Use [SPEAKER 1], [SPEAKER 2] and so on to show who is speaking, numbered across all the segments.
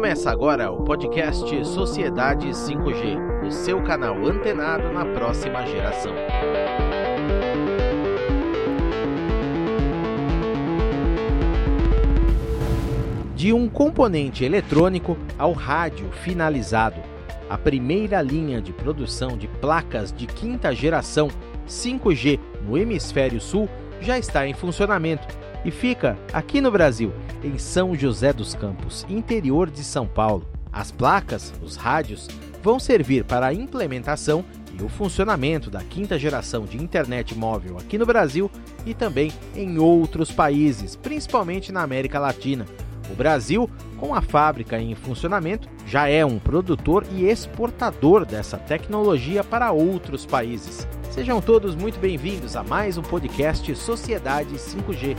[SPEAKER 1] Começa agora o podcast Sociedade 5G, o seu canal antenado na próxima geração. De um componente eletrônico ao rádio finalizado, a primeira linha de produção de placas de quinta geração 5G no hemisfério sul já está em funcionamento e fica aqui no Brasil, em São José dos Campos, interior de São Paulo. As placas, os rádios, vão servir para a implementação e o funcionamento da quinta geração de internet móvel aqui no Brasil e também em outros países, principalmente na América Latina. O Brasil, com a fábrica em funcionamento, já é um produtor e exportador dessa tecnologia para outros países. Sejam todos muito bem-vindos a mais um podcast Sociedade 5G.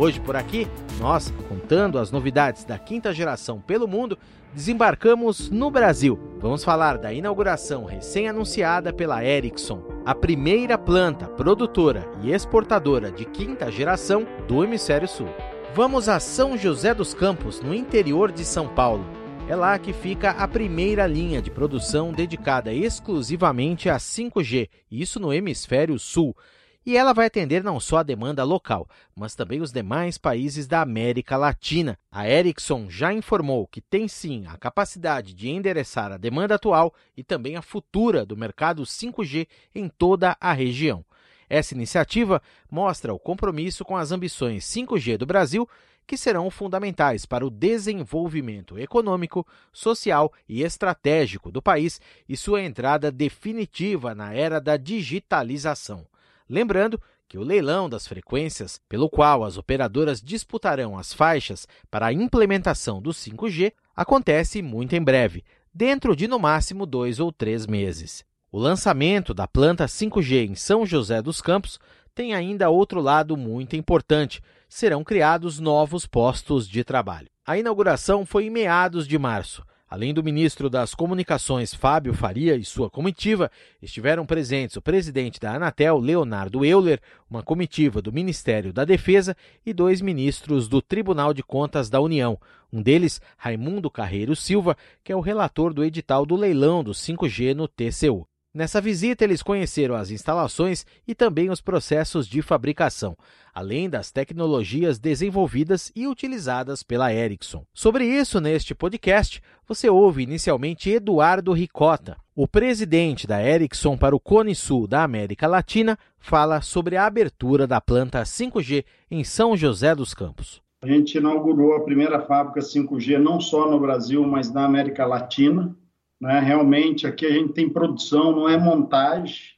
[SPEAKER 1] Hoje por aqui, nós, contando as novidades da quinta geração pelo mundo, desembarcamos no Brasil. Vamos falar da inauguração recém-anunciada pela Ericsson, a primeira planta produtora e exportadora de quinta geração do Hemisfério Sul. Vamos a São José dos Campos, no interior de São Paulo é lá que fica a primeira linha de produção dedicada exclusivamente a 5G, isso no hemisfério sul. E ela vai atender não só a demanda local, mas também os demais países da América Latina. A Ericsson já informou que tem sim a capacidade de endereçar a demanda atual e também a futura do mercado 5G em toda a região. Essa iniciativa mostra o compromisso com as ambições 5G do Brasil que serão fundamentais para o desenvolvimento econômico, social e estratégico do país e sua entrada definitiva na era da digitalização. Lembrando que o leilão das frequências, pelo qual as operadoras disputarão as faixas para a implementação do 5G, acontece muito em breve, dentro de no máximo dois ou três meses. O lançamento da planta 5G em São José dos Campos tem ainda outro lado muito importante serão criados novos postos de trabalho. A inauguração foi em meados de março. Além do ministro das Comunicações, Fábio Faria, e sua comitiva, estiveram presentes o presidente da Anatel, Leonardo Euler, uma comitiva do Ministério da Defesa e dois ministros do Tribunal de Contas da União. Um deles, Raimundo Carreiro Silva, que é o relator do edital do leilão do 5G no TCU. Nessa visita, eles conheceram as instalações e também os processos de fabricação, além das tecnologias desenvolvidas e utilizadas pela Ericsson. Sobre isso, neste podcast, você ouve inicialmente Eduardo Ricota. O presidente da Ericsson para o Cone Sul da América Latina fala sobre a abertura da planta 5G em São José dos Campos.
[SPEAKER 2] A gente inaugurou a primeira fábrica 5G não só no Brasil, mas na América Latina né? Realmente, aqui a gente tem produção, não é montagem.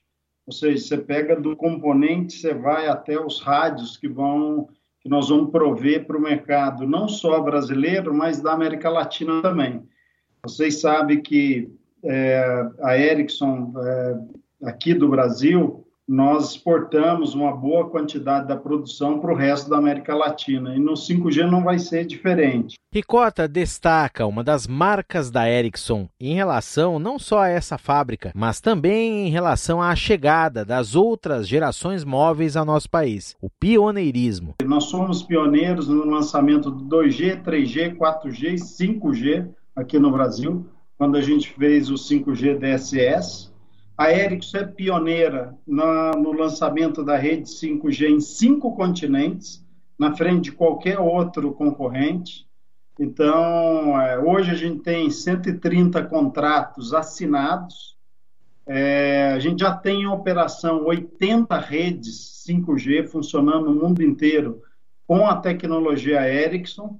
[SPEAKER 2] Ou seja, você pega do componente, você vai até os rádios que vão que nós vamos prover para o mercado, não só brasileiro, mas da América Latina também. Vocês sabem que é, a Ericsson, é, aqui do Brasil, nós exportamos uma boa quantidade da produção para o resto da América Latina. E no 5G não vai ser diferente.
[SPEAKER 1] Ricota destaca uma das marcas da Ericsson em relação não só a essa fábrica, mas também em relação à chegada das outras gerações móveis ao nosso país, o pioneirismo.
[SPEAKER 2] Nós somos pioneiros no lançamento do 2G, 3G, 4G e 5G aqui no Brasil, quando a gente fez o 5G DSS a Ericsson é pioneira na, no lançamento da rede 5G em cinco continentes, na frente de qualquer outro concorrente. Então, é, hoje a gente tem 130 contratos assinados, é, a gente já tem em operação 80 redes 5G funcionando no mundo inteiro com a tecnologia Ericsson,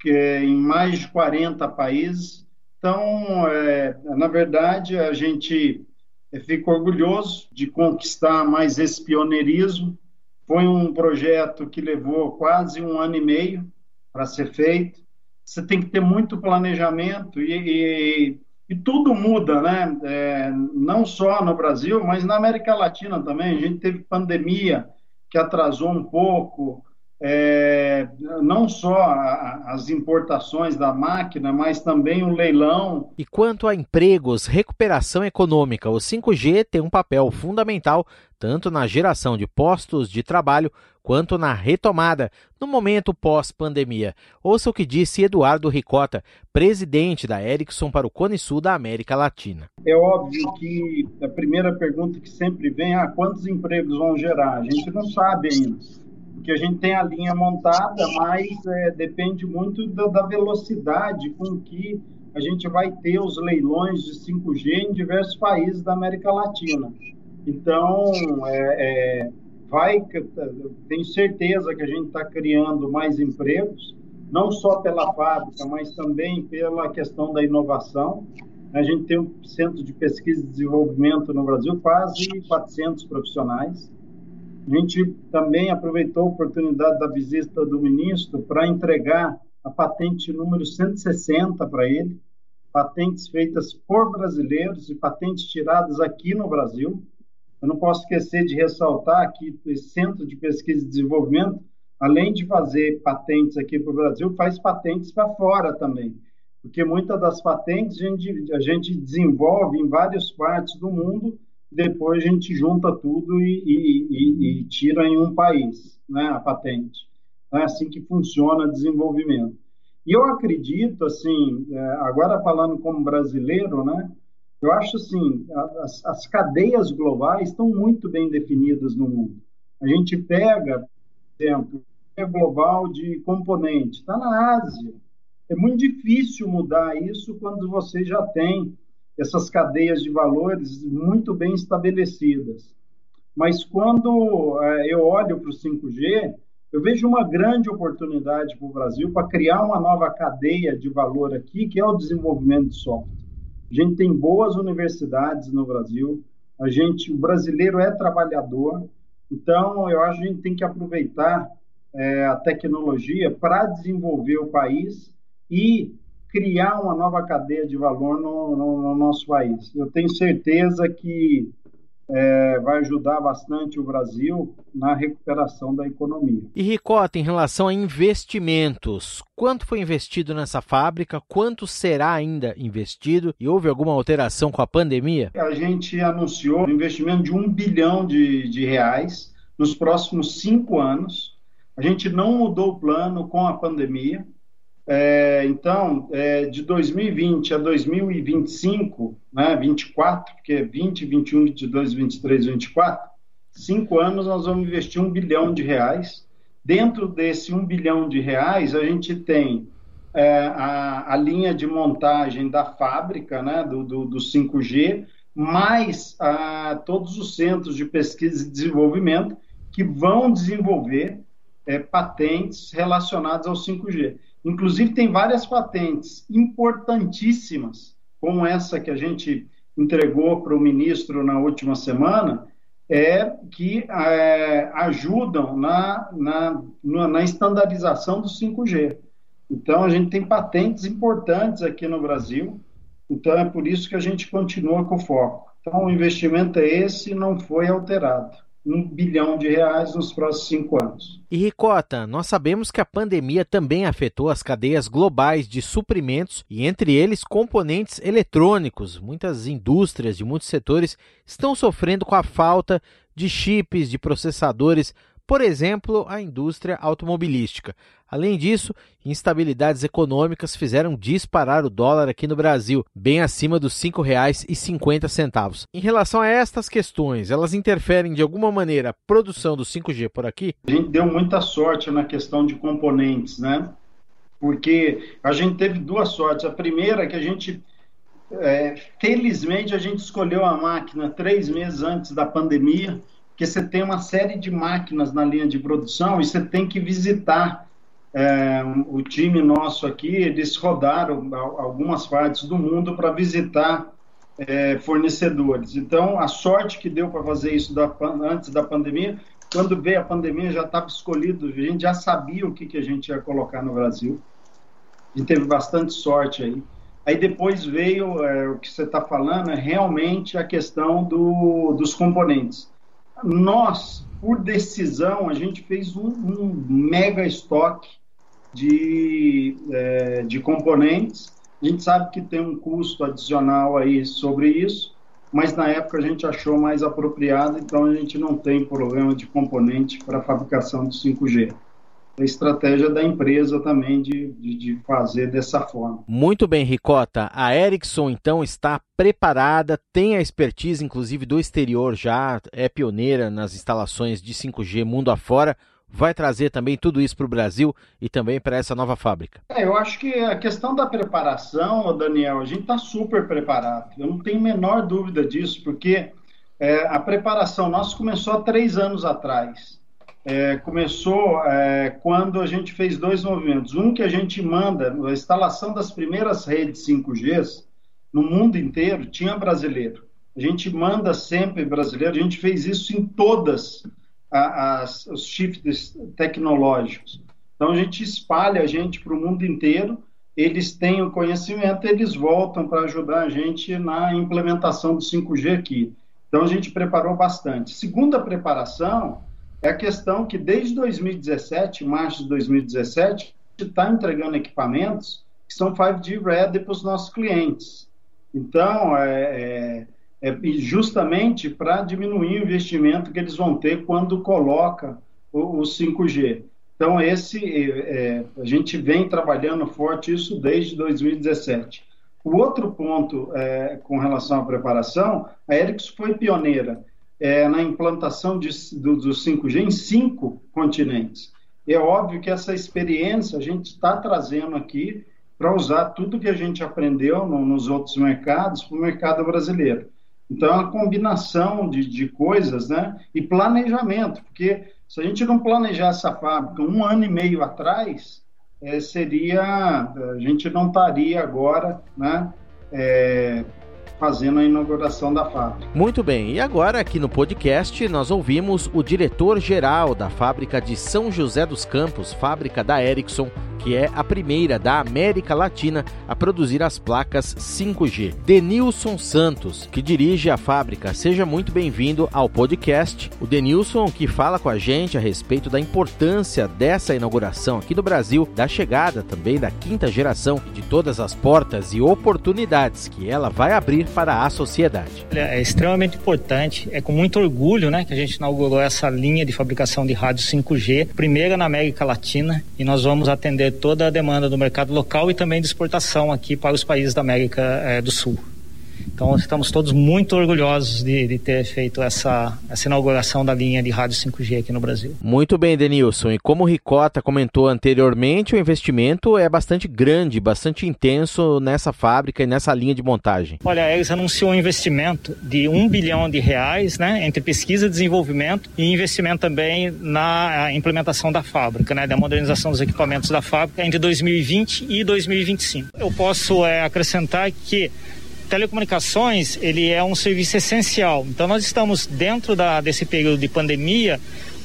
[SPEAKER 2] que é em mais de 40 países. Então, é, na verdade, a gente eu fico orgulhoso de conquistar mais esse pioneirismo. Foi um projeto que levou quase um ano e meio para ser feito. Você tem que ter muito planejamento e, e, e tudo muda, né? É, não só no Brasil, mas na América Latina também. A gente teve pandemia que atrasou um pouco. É, não só a, as importações da máquina, mas também o leilão.
[SPEAKER 1] E quanto a empregos, recuperação econômica, o 5G tem um papel fundamental tanto na geração de postos de trabalho quanto na retomada no momento pós-pandemia. Ouça o que disse Eduardo Ricota, presidente da Ericsson para o Cone Sul da América Latina.
[SPEAKER 2] É óbvio que a primeira pergunta que sempre vem é ah, quantos empregos vão gerar? A gente não sabe ainda porque a gente tem a linha montada, mas é, depende muito da, da, velocidade com que a gente vai ter os leilões de 5G em diversos países da América Latina. Então, é, é, vai, tenho certeza que a gente está criando mais empregos, não só pela fábrica, mas também pela questão da inovação. A gente tem um centro de pesquisa e desenvolvimento no Brasil, quase 400 profissionais. A gente também aproveitou a oportunidade da visita do ministro para entregar a patente número 160 para ele, patentes feitas por brasileiros e patentes tiradas aqui no Brasil. Eu não posso esquecer de ressaltar que esse Centro de Pesquisa e Desenvolvimento, além de fazer patentes aqui para o Brasil, faz patentes para fora também, porque muitas das patentes a gente, a gente desenvolve em várias partes do mundo depois a gente junta tudo e, e, e, e tira em um país né, a patente. É assim que funciona o desenvolvimento. E eu acredito, assim, é, agora falando como brasileiro, né, eu acho assim, as, as cadeias globais estão muito bem definidas no mundo. A gente pega, por exemplo, a global de componente, está na Ásia. É muito difícil mudar isso quando você já tem essas cadeias de valores muito bem estabelecidas. Mas quando é, eu olho para o 5G, eu vejo uma grande oportunidade para o Brasil para criar uma nova cadeia de valor aqui, que é o desenvolvimento de software. A gente tem boas universidades no Brasil, a gente, o brasileiro é trabalhador, então eu acho que a gente tem que aproveitar é, a tecnologia para desenvolver o país e criar uma nova cadeia de valor no, no, no nosso país. Eu tenho certeza que é, vai ajudar bastante o Brasil na recuperação da economia.
[SPEAKER 1] E Ricota, em relação a investimentos, quanto foi investido nessa fábrica? Quanto será ainda investido? E houve alguma alteração com a pandemia?
[SPEAKER 2] A gente anunciou um investimento de um bilhão de, de reais nos próximos cinco anos. A gente não mudou o plano com a pandemia. É, então, é, de 2020 a 2025, né, 24, porque 20, 21, 22, 23, 24, cinco anos nós vamos investir um bilhão de reais. Dentro desse um bilhão de reais, a gente tem é, a, a, linha de montagem da fábrica, né, do, do, do 5G, mais a, todos os centros de pesquisa e desenvolvimento que vão desenvolver é, patentes relacionadas ao 5G. Inclusive, tem várias patentes importantíssimas, como essa que a gente entregou para o ministro na última semana, é, que é, ajudam na, na, na estandarização do 5G. Então, a gente tem patentes importantes aqui no Brasil, então é por isso que a gente continua com o foco. Então, o investimento é esse, não foi alterado um bilhão de reais nos próximos cinco anos.
[SPEAKER 1] E Ricota, nós sabemos que a pandemia também afetou as cadeias globais de suprimentos e entre eles componentes eletrônicos. Muitas indústrias de muitos setores estão sofrendo com a falta de chips, de processadores por exemplo, a indústria automobilística. Além disso, instabilidades econômicas fizeram disparar o dólar aqui no Brasil, bem acima dos R$ 5,50. Em relação a estas questões, elas interferem de alguma maneira a produção do 5G por aqui?
[SPEAKER 2] A gente deu muita sorte na questão de componentes, né? Porque a gente teve duas sortes. A primeira é que a gente é, felizmente a gente escolheu a máquina três meses antes da pandemia porque você tem uma série de máquinas na linha de produção e você tem que visitar. É, o time nosso aqui, eles rodaram algumas partes do mundo para visitar é, fornecedores. Então, a sorte que deu para fazer isso da, antes da pandemia, quando veio a pandemia já estava escolhido, a gente já sabia o que, que a gente ia colocar no Brasil. A gente teve bastante sorte aí. Aí depois veio é, o que você está falando, é realmente a questão do, dos componentes nós, por decisão, a gente fez um, um mega estoque de, é, de componentes. A gente sabe que tem um custo adicional aí sobre isso, mas na época a gente achou mais apropriado, então a gente não tem problema de componente para fabricação do 5G a estratégia da empresa também de, de, de, fazer dessa forma.
[SPEAKER 1] Muito bem, Ricota. A Ericsson, então, está preparada, tem a expertise, inclusive, do exterior já, é pioneira nas instalações de 5G mundo afora. Vai trazer também tudo isso para o Brasil e também para essa nova fábrica.
[SPEAKER 2] É, eu acho que a questão da preparação, Daniel, a gente está super preparado. Eu não tenho a menor dúvida disso, porque é, a preparação nossa começou há três anos atrás é, começou é, quando a gente fez dois movimentos. Um que a gente manda, a instalação das primeiras redes 5G no mundo inteiro, tinha brasileiro. A gente manda sempre brasileiro, a gente fez isso em todas as, os shifts tecnológicos. Então a gente espalha a gente para o mundo inteiro, eles têm o conhecimento, eles voltam para ajudar a gente na implementação do 5G aqui. Então a gente preparou bastante. Segunda preparação, é a questão que desde 2017, março de 2017, está entregando equipamentos que são 5G ready para os nossos clientes. Então, é, é, é justamente para diminuir o investimento que eles vão ter quando coloca o, o 5G. Então, esse é, é, a gente vem trabalhando forte isso desde 2017. O outro ponto é, com relação à preparação, a Ericsson foi pioneira é, na implantação de, do, do 5G em cinco continentes. É óbvio que essa experiência a gente está trazendo aqui para usar tudo que a gente aprendeu no, nos outros mercados para o mercado brasileiro. Então, é uma combinação de, de coisas né? e planejamento, porque se a gente não planejar essa fábrica um ano e meio atrás, é, seria a gente não estaria agora né, é, fazendo a inauguração da fábrica.
[SPEAKER 1] Muito bem, e agora aqui no podcast nós ouvimos o diretor-geral da fábrica de São José dos Campos, fábrica da Ericsson, que é a primeira da América Latina a produzir as placas 5G. Denilson Santos, que dirige a fábrica, seja muito bem-vindo ao podcast. O Denilson que fala com a gente a respeito da importância dessa inauguração aqui no Brasil, da chegada também da quinta geração, de todas as portas e oportunidades que ela vai abrir para a sociedade.
[SPEAKER 3] É extremamente importante, é com muito orgulho né, que a gente inaugurou essa linha de fabricação de rádio 5G, primeira na América Latina, e nós vamos atender toda a demanda do mercado local e também de exportação aqui para os países da América é, do Sul. Então, estamos todos muito orgulhosos de, de, ter feito essa, essa inauguração da linha de rádio 5G aqui no Brasil.
[SPEAKER 1] Muito bem, Denilson. E como o Ricota comentou anteriormente, o investimento é bastante grande, bastante intenso nessa fábrica e nessa linha de montagem.
[SPEAKER 3] Olha, a Eles anunciou um investimento de um bilhão de reais né, entre pesquisa e desenvolvimento e investimento também na implementação da fábrica, né, da modernização dos equipamentos da fábrica entre 2020 e 2025. Eu posso é, acrescentar que telecomunicações ele é um serviço essencial. Então nós estamos dentro da, desse período de pandemia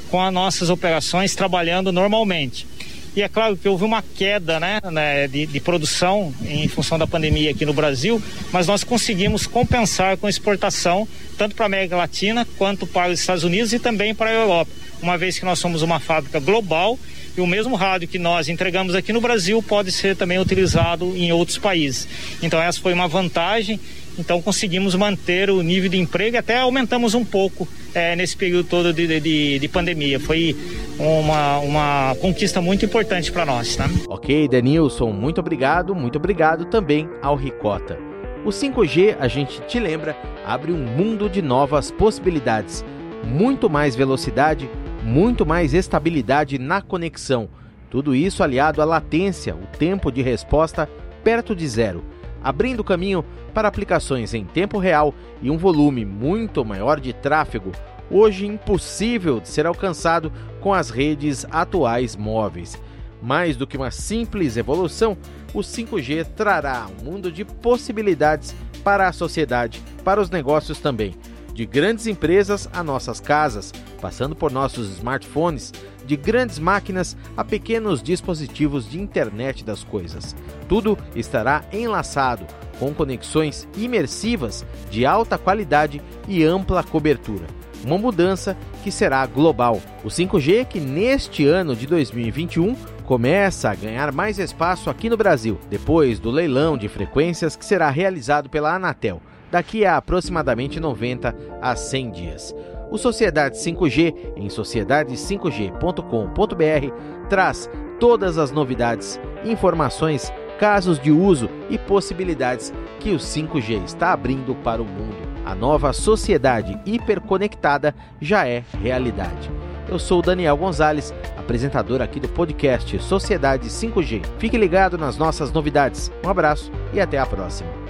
[SPEAKER 3] com as nossas operações trabalhando normalmente. E é claro que houve uma queda né, né, de, de, produção em função da pandemia aqui no Brasil, mas nós conseguimos compensar com exportação, tanto para a América Latina quanto para os Estados Unidos e também para a Europa, uma vez que nós somos uma fábrica global e o mesmo rádio que nós entregamos aqui no Brasil pode ser também utilizado em outros países. Então essa foi uma vantagem. Então conseguimos manter o nível de emprego e até aumentamos um pouco é, nesse período todo de, de, de, pandemia. Foi uma, uma conquista muito importante para nós. Tá?
[SPEAKER 1] Ok, Denilson, muito obrigado, muito obrigado também ao Ricota. O 5G, a gente te lembra, abre um mundo de novas possibilidades. Muito mais velocidade, muito mais estabilidade na conexão. Tudo isso aliado à latência, o tempo de resposta perto de zero, abrindo caminho para aplicações em tempo real e um volume muito maior de tráfego, hoje impossível de ser alcançado com as redes atuais móveis. Mais do que uma simples evolução, o 5G trará um mundo de possibilidades para a sociedade, para os negócios também de grandes empresas a nossas casas, passando por nossos smartphones, de grandes máquinas a pequenos dispositivos de internet das coisas. Tudo estará enlaçado com conexões imersivas de alta qualidade e ampla cobertura. uma mudança que será global. O 5G, que neste ano de 2021 começa a ganhar mais espaço aqui no Brasil, depois do leilão de frequências que será realizado pela Anatel daqui a aproximadamente 90 a 100 dias. O Sociedade 5G, em sociedade5g.com.br, traz todas as novidades, informações, casos de uso e possibilidades que o 5G está abrindo para o mundo. A nova sociedade hiperconectada já é realidade. Eu sou Daniel Gonzalez, apresentador aqui do podcast Sociedade 5G. Fique ligado nas nossas novidades. Um abraço e até a próxima.